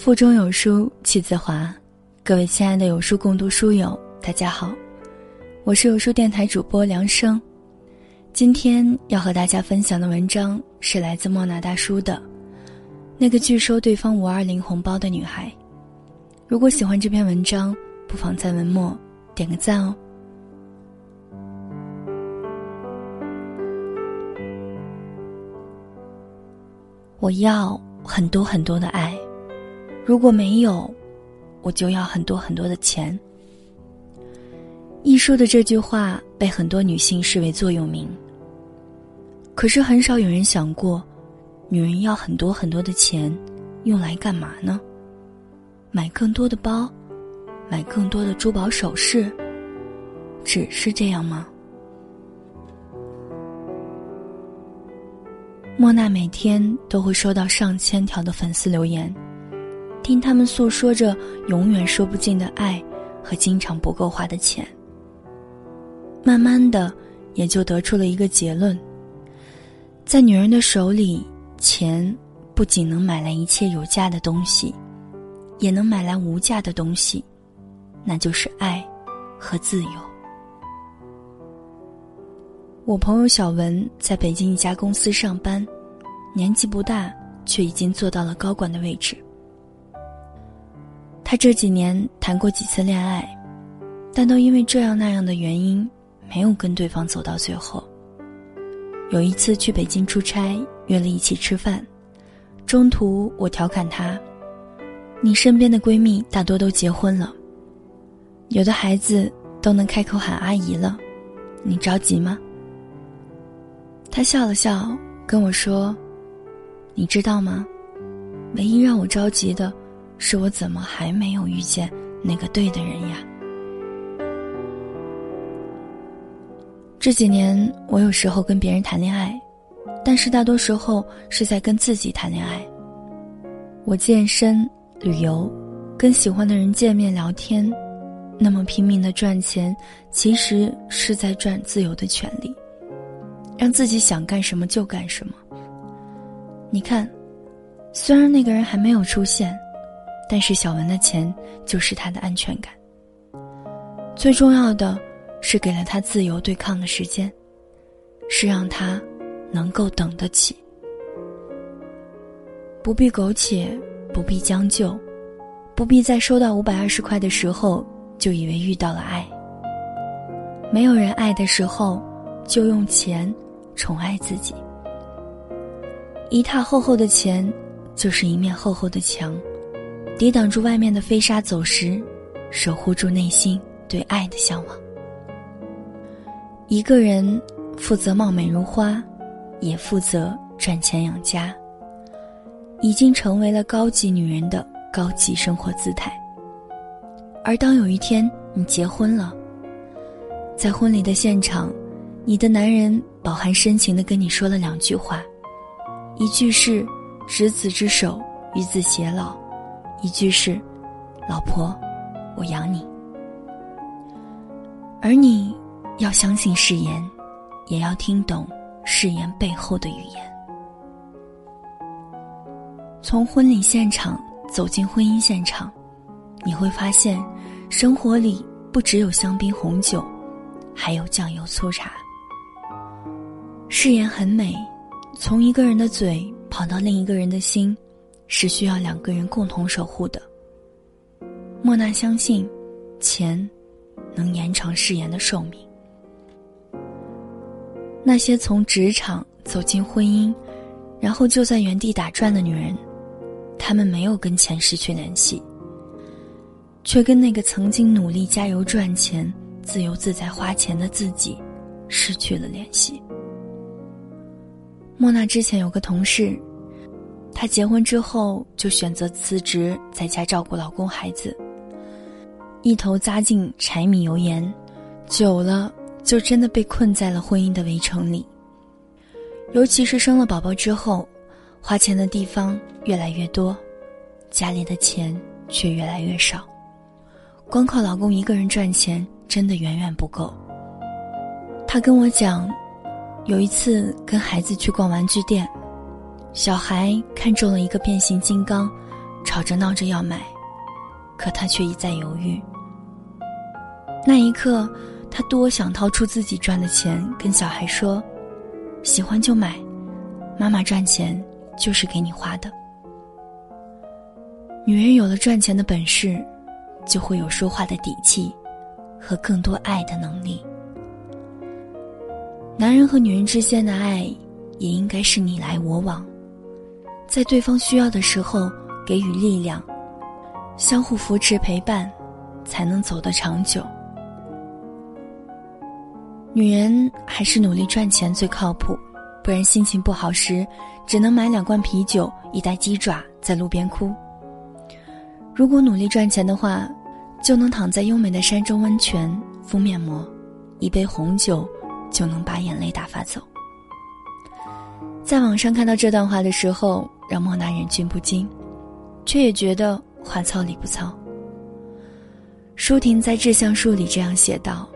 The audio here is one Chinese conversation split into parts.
腹中有书气自华，各位亲爱的有书共读书友，大家好，我是有书电台主播梁生。今天要和大家分享的文章是来自莫那大叔的《那个拒收对方五二零红包的女孩》。如果喜欢这篇文章，不妨在文末点个赞哦。我要很多很多的爱，如果没有，我就要很多很多的钱。一书的这句话被很多女性视为座右铭。可是很少有人想过，女人要很多很多的钱，用来干嘛呢？买更多的包，买更多的珠宝首饰，只是这样吗？莫娜每天都会收到上千条的粉丝留言，听他们诉说着永远说不尽的爱和经常不够花的钱。慢慢的，也就得出了一个结论：在女人的手里，钱不仅能买来一切有价的东西，也能买来无价的东西，那就是爱和自由。我朋友小文在北京一家公司上班，年纪不大，却已经做到了高管的位置。他这几年谈过几次恋爱，但都因为这样那样的原因，没有跟对方走到最后。有一次去北京出差，约了一起吃饭，中途我调侃他：“你身边的闺蜜大多都结婚了，有的孩子都能开口喊阿姨了，你着急吗？”他笑了笑，跟我说：“你知道吗？唯一让我着急的，是我怎么还没有遇见那个对的人呀？”这几年，我有时候跟别人谈恋爱，但是大多时候是在跟自己谈恋爱。我健身、旅游，跟喜欢的人见面聊天，那么拼命的赚钱，其实是在赚自由的权利。让自己想干什么就干什么。你看，虽然那个人还没有出现，但是小文的钱就是他的安全感。最重要的是给了他自由对抗的时间，是让他能够等得起，不必苟且，不必将就，不必在收到五百二十块的时候就以为遇到了爱。没有人爱的时候，就用钱。宠爱自己，一沓厚厚的钱，就是一面厚厚的墙，抵挡住外面的飞沙走石，守护住内心对爱的向往。一个人负责貌美如花，也负责赚钱养家，已经成为了高级女人的高级生活姿态。而当有一天你结婚了，在婚礼的现场。你的男人饱含深情的跟你说了两句话，一句是“执子之手，与子偕老”，一句是“老婆，我养你”。而你要相信誓言，也要听懂誓言背后的语言。从婚礼现场走进婚姻现场，你会发现，生活里不只有香槟红酒，还有酱油粗茶。誓言很美，从一个人的嘴跑到另一个人的心，是需要两个人共同守护的。莫娜相信，钱能延长誓言的寿命。那些从职场走进婚姻，然后就在原地打转的女人，她们没有跟钱失去联系，却跟那个曾经努力加油赚钱、自由自在花钱的自己失去了联系。莫娜之前有个同事，她结婚之后就选择辞职，在家照顾老公孩子，一头扎进柴米油盐，久了就真的被困在了婚姻的围城里。尤其是生了宝宝之后，花钱的地方越来越多，家里的钱却越来越少，光靠老公一个人赚钱真的远远不够。她跟我讲。有一次跟孩子去逛玩具店，小孩看中了一个变形金刚，吵着闹着要买，可他却一再犹豫。那一刻，他多想掏出自己赚的钱，跟小孩说：“喜欢就买，妈妈赚钱就是给你花的。”女人有了赚钱的本事，就会有说话的底气，和更多爱的能力。男人和女人之间的爱，也应该是你来我往，在对方需要的时候给予力量，相互扶持陪伴，才能走得长久。女人还是努力赚钱最靠谱，不然心情不好时，只能买两罐啤酒、一袋鸡爪，在路边哭。如果努力赚钱的话，就能躺在优美的山中温泉敷面膜，一杯红酒就能把眼泪打发走。在网上看到这段话的时候，让莫娜忍俊不禁，却也觉得话糙理不糙。舒婷在《致橡树》里这样写道：“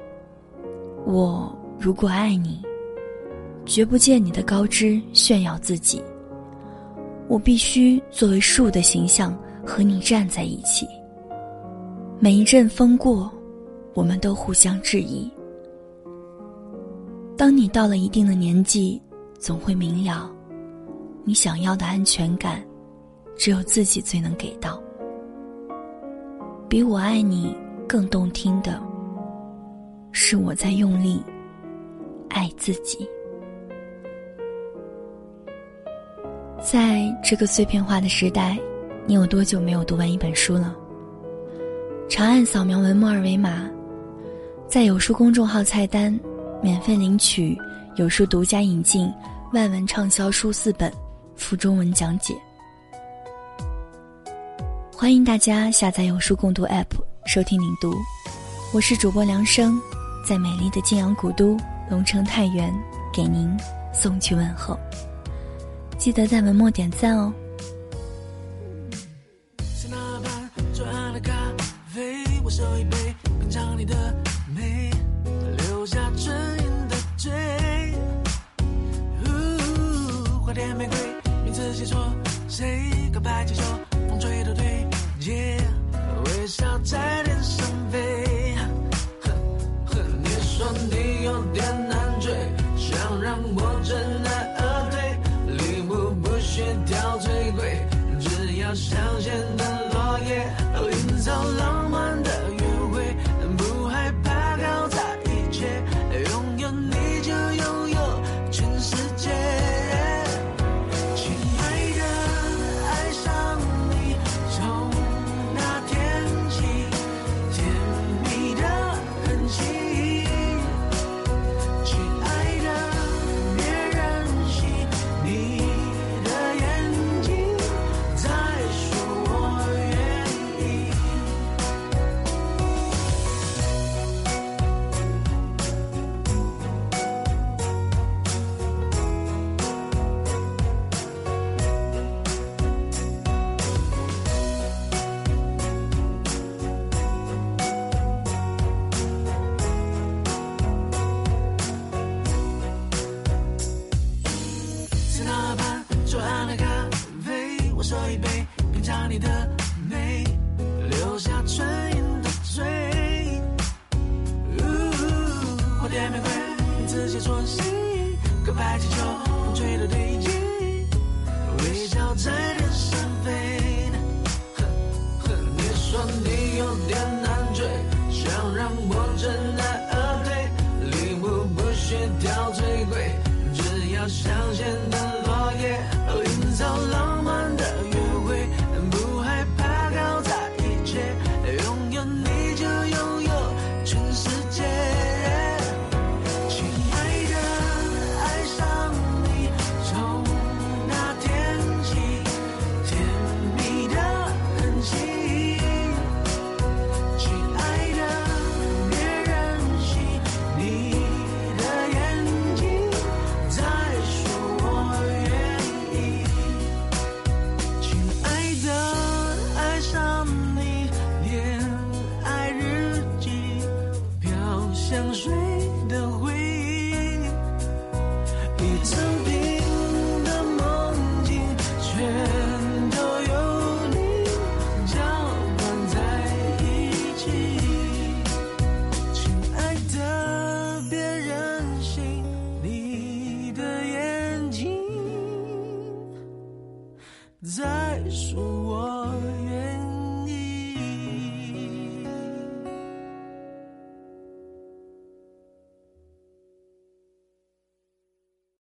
我如果爱你，绝不借你的高枝炫耀自己。我必须作为树的形象。”和你站在一起，每一阵风过，我们都互相质疑。当你到了一定的年纪，总会明了，你想要的安全感，只有自己最能给到。比我爱你更动听的，是我在用力爱自己。在这个碎片化的时代。你有多久没有读完一本书了？长按扫描文末二维码，在有书公众号菜单免费领取有书独家引进外文畅销书四本，附中文讲解。欢迎大家下载有书共读 App 收听领读，我是主播梁生，在美丽的晋阳古都龙城太原给您送去问候，记得在文末点赞哦。点玫瑰，名字写错，谁告白气球，风吹都对。耶、微笑在天上飞。呵呵，你说你有点难追，想让我知难而退，礼物不需挑最贵，只要相信。要相见的路。